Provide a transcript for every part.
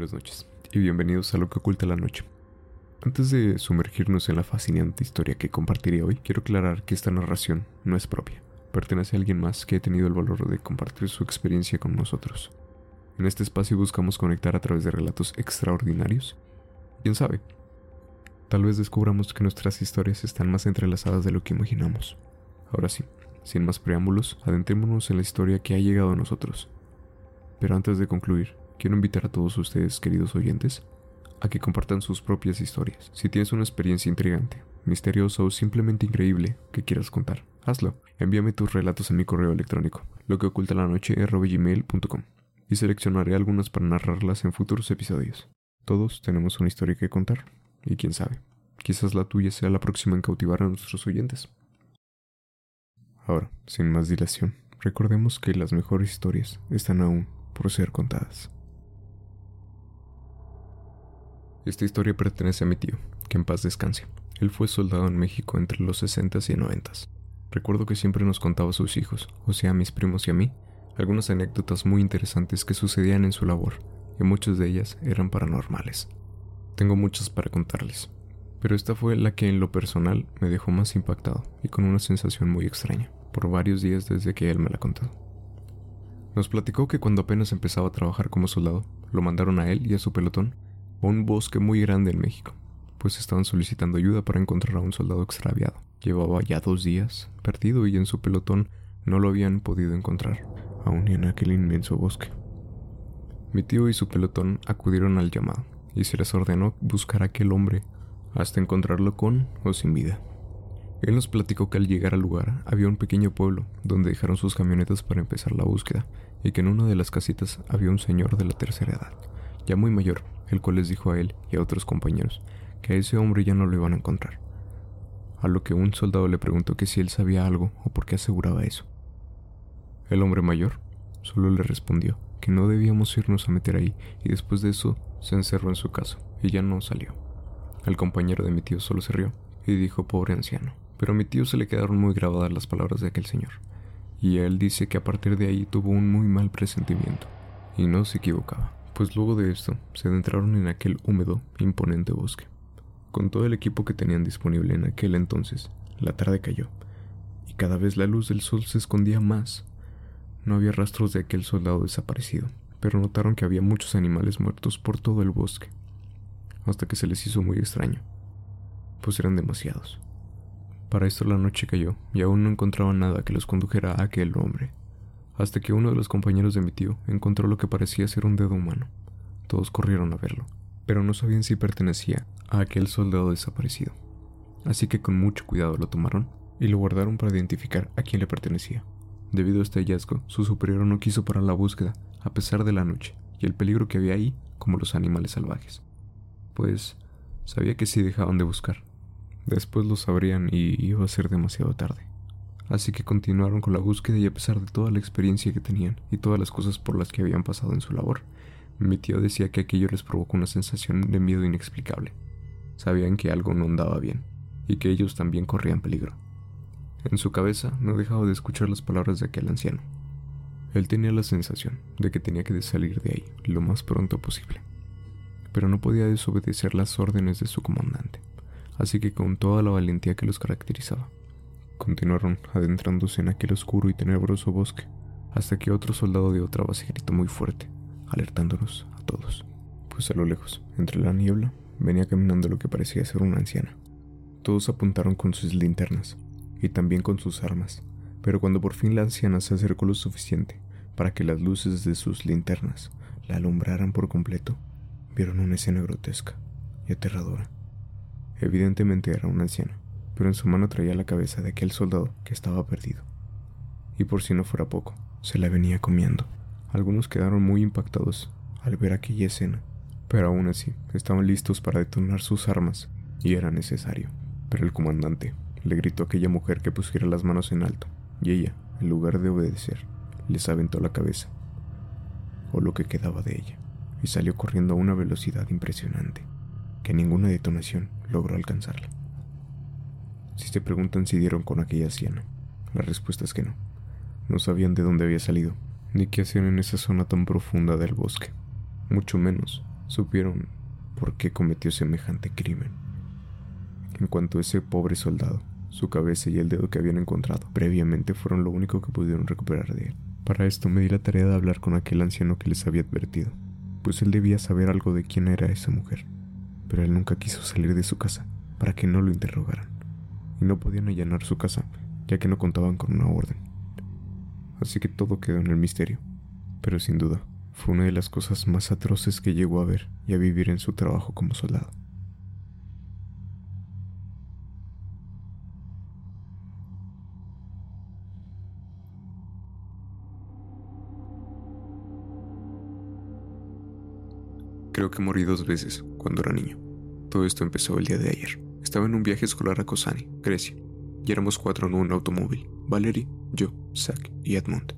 buenas noches y bienvenidos a lo que oculta la noche. Antes de sumergirnos en la fascinante historia que compartiré hoy, quiero aclarar que esta narración no es propia, pertenece a alguien más que ha tenido el valor de compartir su experiencia con nosotros. En este espacio buscamos conectar a través de relatos extraordinarios. ¿Quién sabe? Tal vez descubramos que nuestras historias están más entrelazadas de lo que imaginamos. Ahora sí, sin más preámbulos, adentrémonos en la historia que ha llegado a nosotros. Pero antes de concluir, quiero invitar a todos ustedes, queridos oyentes, a que compartan sus propias historias. Si tienes una experiencia intrigante, misteriosa o simplemente increíble que quieras contar, hazlo. Envíame tus relatos en mi correo electrónico, lo que oculta la noche y seleccionaré algunas para narrarlas en futuros episodios. Todos tenemos una historia que contar, y quién sabe, quizás la tuya sea la próxima en cautivar a nuestros oyentes. Ahora, sin más dilación, recordemos que las mejores historias están aún por ser contadas. Esta historia pertenece a mi tío, que en paz descanse. Él fue soldado en México entre los 60 y 90. Recuerdo que siempre nos contaba a sus hijos, o sea, a mis primos y a mí, algunas anécdotas muy interesantes que sucedían en su labor, y muchas de ellas eran paranormales. Tengo muchas para contarles, pero esta fue la que en lo personal me dejó más impactado y con una sensación muy extraña, por varios días desde que él me la contó. Nos platicó que cuando apenas empezaba a trabajar como soldado, lo mandaron a él y a su pelotón un bosque muy grande en México, pues estaban solicitando ayuda para encontrar a un soldado extraviado. Llevaba ya dos días perdido y en su pelotón no lo habían podido encontrar, aún en aquel inmenso bosque. Mi tío y su pelotón acudieron al llamado y se les ordenó buscar a aquel hombre hasta encontrarlo con o sin vida. Él nos platicó que al llegar al lugar había un pequeño pueblo donde dejaron sus camionetas para empezar la búsqueda y que en una de las casitas había un señor de la tercera edad, ya muy mayor, el cual les dijo a él y a otros compañeros que a ese hombre ya no lo iban a encontrar. A lo que un soldado le preguntó que si él sabía algo o por qué aseguraba eso. El hombre mayor solo le respondió que no debíamos irnos a meter ahí y después de eso se encerró en su casa y ya no salió. El compañero de mi tío solo se rió y dijo pobre anciano, pero a mi tío se le quedaron muy grabadas las palabras de aquel señor, y él dice que a partir de ahí tuvo un muy mal presentimiento, y no se equivocaba pues luego de esto se adentraron en aquel húmedo, imponente bosque. Con todo el equipo que tenían disponible en aquel entonces, la tarde cayó, y cada vez la luz del sol se escondía más. No había rastros de aquel soldado desaparecido, pero notaron que había muchos animales muertos por todo el bosque, hasta que se les hizo muy extraño, pues eran demasiados. Para esto la noche cayó y aún no encontraban nada que los condujera a aquel hombre hasta que uno de los compañeros de mi tío encontró lo que parecía ser un dedo humano. Todos corrieron a verlo, pero no sabían si pertenecía a aquel soldado desaparecido. Así que con mucho cuidado lo tomaron y lo guardaron para identificar a quién le pertenecía. Debido a este hallazgo, su superior no quiso parar la búsqueda, a pesar de la noche y el peligro que había ahí, como los animales salvajes. Pues sabía que si dejaban de buscar, después lo sabrían y iba a ser demasiado tarde. Así que continuaron con la búsqueda y a pesar de toda la experiencia que tenían y todas las cosas por las que habían pasado en su labor, mi tío decía que aquello les provocó una sensación de miedo inexplicable. Sabían que algo no andaba bien y que ellos también corrían peligro. En su cabeza no dejaba de escuchar las palabras de aquel anciano. Él tenía la sensación de que tenía que salir de ahí lo más pronto posible, pero no podía desobedecer las órdenes de su comandante, así que con toda la valentía que los caracterizaba, Continuaron adentrándose en aquel oscuro y tenebroso bosque, hasta que otro soldado de otra base gritó muy fuerte, alertándonos a todos, pues a lo lejos, entre la niebla, venía caminando lo que parecía ser una anciana. Todos apuntaron con sus linternas, y también con sus armas, pero cuando por fin la anciana se acercó lo suficiente para que las luces de sus linternas la alumbraran por completo, vieron una escena grotesca y aterradora. Evidentemente era una anciana, pero en su mano traía la cabeza de aquel soldado que estaba perdido. Y por si no fuera poco, se la venía comiendo. Algunos quedaron muy impactados al ver aquella escena, pero aún así estaban listos para detonar sus armas, y era necesario. Pero el comandante le gritó a aquella mujer que pusiera las manos en alto, y ella, en lugar de obedecer, les aventó la cabeza, o lo que quedaba de ella, y salió corriendo a una velocidad impresionante, que ninguna detonación logró alcanzarla. Si se preguntan si dieron con aquella anciana, la respuesta es que no. No sabían de dónde había salido, ni qué hacían en esa zona tan profunda del bosque. Mucho menos supieron por qué cometió semejante crimen. En cuanto a ese pobre soldado, su cabeza y el dedo que habían encontrado previamente fueron lo único que pudieron recuperar de él. Para esto me di la tarea de hablar con aquel anciano que les había advertido, pues él debía saber algo de quién era esa mujer, pero él nunca quiso salir de su casa para que no lo interrogaran, y no podían allanar su casa ya que no contaban con una orden. Así que todo quedó en el misterio, pero sin duda fue una de las cosas más atroces que llegó a ver y a vivir en su trabajo como soldado. Creo que morí dos veces cuando era niño. Todo esto empezó el día de ayer. Estaba en un viaje escolar a Kosani, Grecia, y éramos cuatro en un automóvil. Valerie, yo, Zach y Edmund.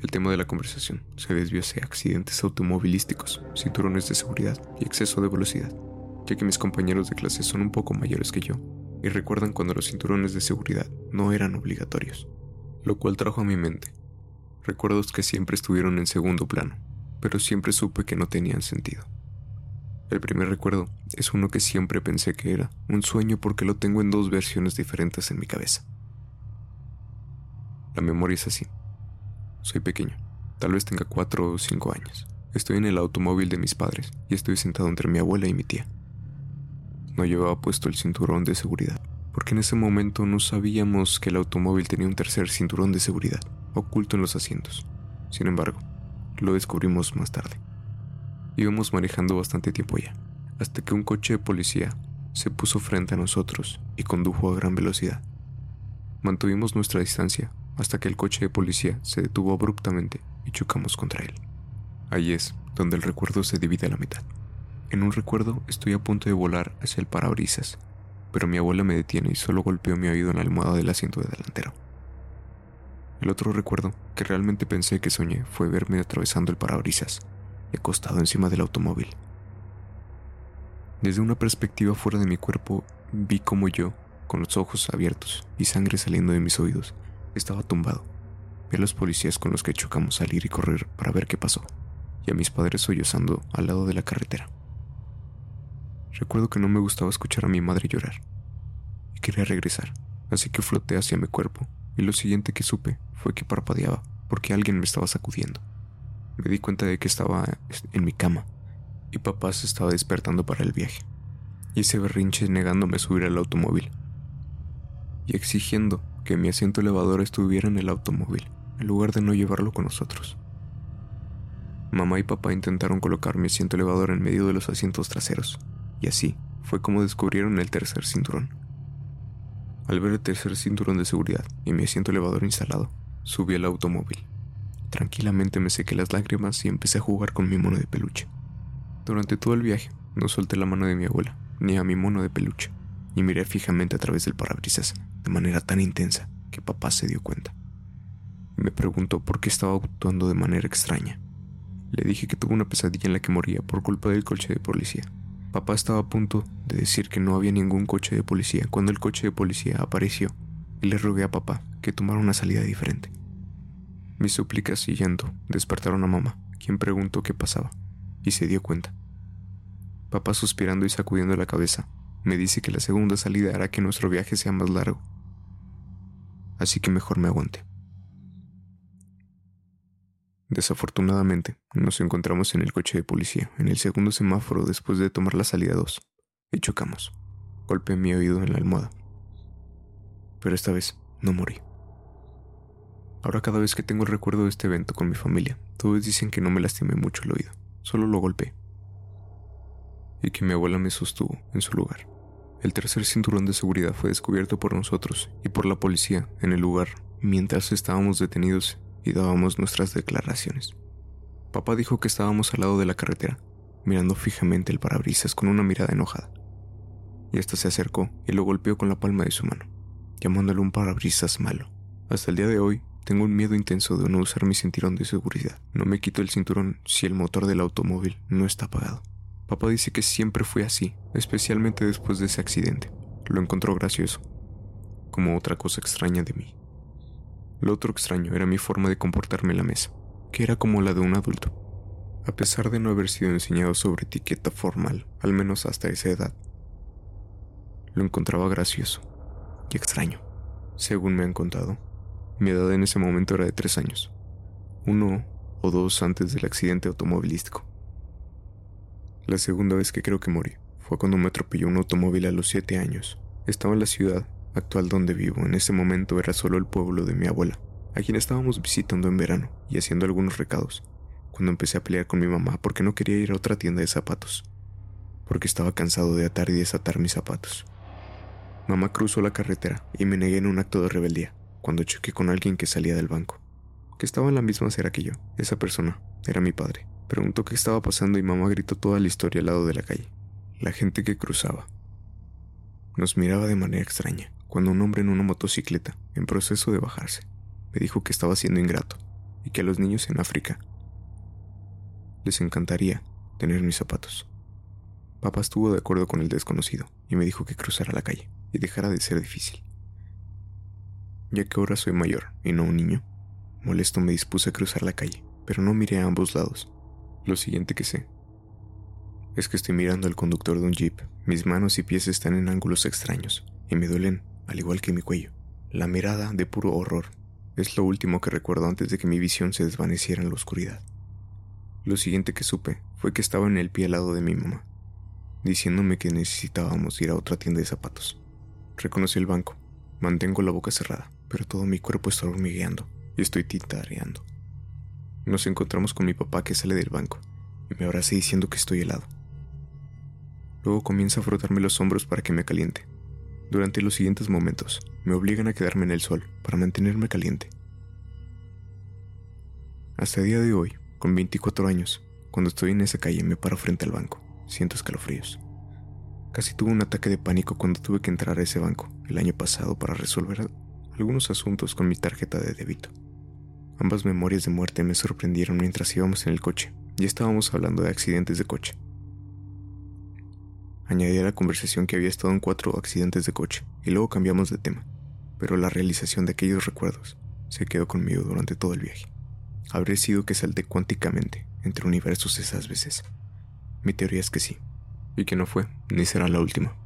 El tema de la conversación se desvió hacia accidentes automovilísticos, cinturones de seguridad y exceso de velocidad, ya que mis compañeros de clase son un poco mayores que yo y recuerdan cuando los cinturones de seguridad no eran obligatorios, lo cual trajo a mi mente recuerdos que siempre estuvieron en segundo plano pero siempre supe que no tenían sentido. El primer recuerdo es uno que siempre pensé que era un sueño porque lo tengo en dos versiones diferentes en mi cabeza. La memoria es así. Soy pequeño, tal vez tenga cuatro o cinco años. Estoy en el automóvil de mis padres y estoy sentado entre mi abuela y mi tía. No llevaba puesto el cinturón de seguridad, porque en ese momento no sabíamos que el automóvil tenía un tercer cinturón de seguridad oculto en los asientos. Sin embargo, lo descubrimos más tarde. Íbamos manejando bastante tiempo ya, hasta que un coche de policía se puso frente a nosotros y condujo a gran velocidad. Mantuvimos nuestra distancia hasta que el coche de policía se detuvo abruptamente y chocamos contra él. Ahí es donde el recuerdo se divide a la mitad. En un recuerdo estoy a punto de volar hacia el parabrisas, pero mi abuela me detiene y solo golpeó mi oído en la almohada del asiento de delantero. El otro recuerdo que realmente pensé que soñé fue verme atravesando el parabrisas acostado encima del automóvil. Desde una perspectiva fuera de mi cuerpo, vi como yo, con los ojos abiertos y sangre saliendo de mis oídos, estaba tumbado. Vi a los policías con los que chocamos salir y correr para ver qué pasó, y a mis padres sollozando al lado de la carretera. Recuerdo que no me gustaba escuchar a mi madre llorar, y quería regresar, así que floté hacia mi cuerpo, y lo siguiente que supe fue que parpadeaba porque alguien me estaba sacudiendo. Me di cuenta de que estaba en mi cama y papá se estaba despertando para el viaje. Hice berrinches negándome a subir al automóvil y exigiendo que mi asiento elevador estuviera en el automóvil en lugar de no llevarlo con nosotros. Mamá y papá intentaron colocar mi asiento elevador en medio de los asientos traseros y así fue como descubrieron el tercer cinturón. Al ver el tercer cinturón de seguridad y mi asiento elevador instalado, Subí al automóvil. Tranquilamente me sequé las lágrimas y empecé a jugar con mi mono de peluche. Durante todo el viaje no solté la mano de mi abuela, ni a mi mono de peluche, y miré fijamente a través del parabrisas de manera tan intensa que papá se dio cuenta. me preguntó por qué estaba actuando de manera extraña. Le dije que tuvo una pesadilla en la que moría por culpa del coche de policía. Papá estaba a punto de decir que no había ningún coche de policía cuando el coche de policía apareció y le rogué a papá que tomara una salida diferente. Mis súplicas y llanto despertaron a mamá, quien preguntó qué pasaba, y se dio cuenta. Papá suspirando y sacudiendo la cabeza, me dice que la segunda salida hará que nuestro viaje sea más largo. Así que mejor me aguante. Desafortunadamente, nos encontramos en el coche de policía, en el segundo semáforo después de tomar la salida 2, y chocamos. Golpeé mi oído en la almohada pero esta vez no morí. Ahora cada vez que tengo el recuerdo de este evento con mi familia, todos dicen que no me lastimé mucho el oído, solo lo golpeé. Y que mi abuela me sostuvo en su lugar. El tercer cinturón de seguridad fue descubierto por nosotros y por la policía en el lugar mientras estábamos detenidos y dábamos nuestras declaraciones. Papá dijo que estábamos al lado de la carretera, mirando fijamente el parabrisas con una mirada enojada. Y hasta se acercó y lo golpeó con la palma de su mano llamándole un parabrisas malo. Hasta el día de hoy, tengo un miedo intenso de no usar mi cinturón de seguridad. No me quito el cinturón si el motor del automóvil no está apagado. Papá dice que siempre fue así, especialmente después de ese accidente. Lo encontró gracioso, como otra cosa extraña de mí. Lo otro extraño era mi forma de comportarme en la mesa, que era como la de un adulto. a pesar de no haber sido enseñado sobre etiqueta formal, al menos hasta esa edad. Lo encontraba gracioso y extraño. Según me han contado, mi edad en ese momento era de tres años, uno o dos antes del accidente automovilístico. La segunda vez que creo que morí fue cuando me atropelló un automóvil a los siete años. Estaba en la ciudad actual donde vivo. En ese momento era solo el pueblo de mi abuela, a quien estábamos visitando en verano y haciendo algunos recados, cuando empecé a pelear con mi mamá porque no quería ir a otra tienda de zapatos, porque estaba cansado de atar y desatar mis zapatos. Mamá cruzó la carretera y me negué en un acto de rebeldía, cuando choqué con alguien que salía del banco, que estaba en la misma acera que yo. Esa persona era mi padre. Preguntó qué estaba pasando y mamá gritó toda la historia al lado de la calle. La gente que cruzaba. Nos miraba de manera extraña cuando un hombre en una motocicleta, en proceso de bajarse, me dijo que estaba siendo ingrato y que a los niños en África les encantaría tener mis zapatos. Papá estuvo de acuerdo con el desconocido y me dijo que cruzara la calle y dejara de ser difícil. Ya que ahora soy mayor y no un niño, molesto me dispuse a cruzar la calle, pero no miré a ambos lados. Lo siguiente que sé es que estoy mirando al conductor de un jeep. Mis manos y pies están en ángulos extraños y me duelen, al igual que mi cuello. La mirada de puro horror es lo último que recuerdo antes de que mi visión se desvaneciera en la oscuridad. Lo siguiente que supe fue que estaba en el pie al lado de mi mamá, diciéndome que necesitábamos ir a otra tienda de zapatos. Reconocí el banco. Mantengo la boca cerrada, pero todo mi cuerpo está hormigueando y estoy titareando. Nos encontramos con mi papá que sale del banco y me abraza diciendo que estoy helado. Luego comienza a frotarme los hombros para que me caliente. Durante los siguientes momentos, me obligan a quedarme en el sol para mantenerme caliente. Hasta el día de hoy, con 24 años, cuando estoy en esa calle me paro frente al banco, siento escalofríos. Casi tuve un ataque de pánico cuando tuve que entrar a ese banco el año pasado para resolver algunos asuntos con mi tarjeta de débito. Ambas memorias de muerte me sorprendieron mientras íbamos en el coche y estábamos hablando de accidentes de coche. Añadí a la conversación que había estado en cuatro accidentes de coche y luego cambiamos de tema, pero la realización de aquellos recuerdos se quedó conmigo durante todo el viaje. Habré sido que salté cuánticamente entre universos esas veces. Mi teoría es que sí, y que no fue, ni será la última.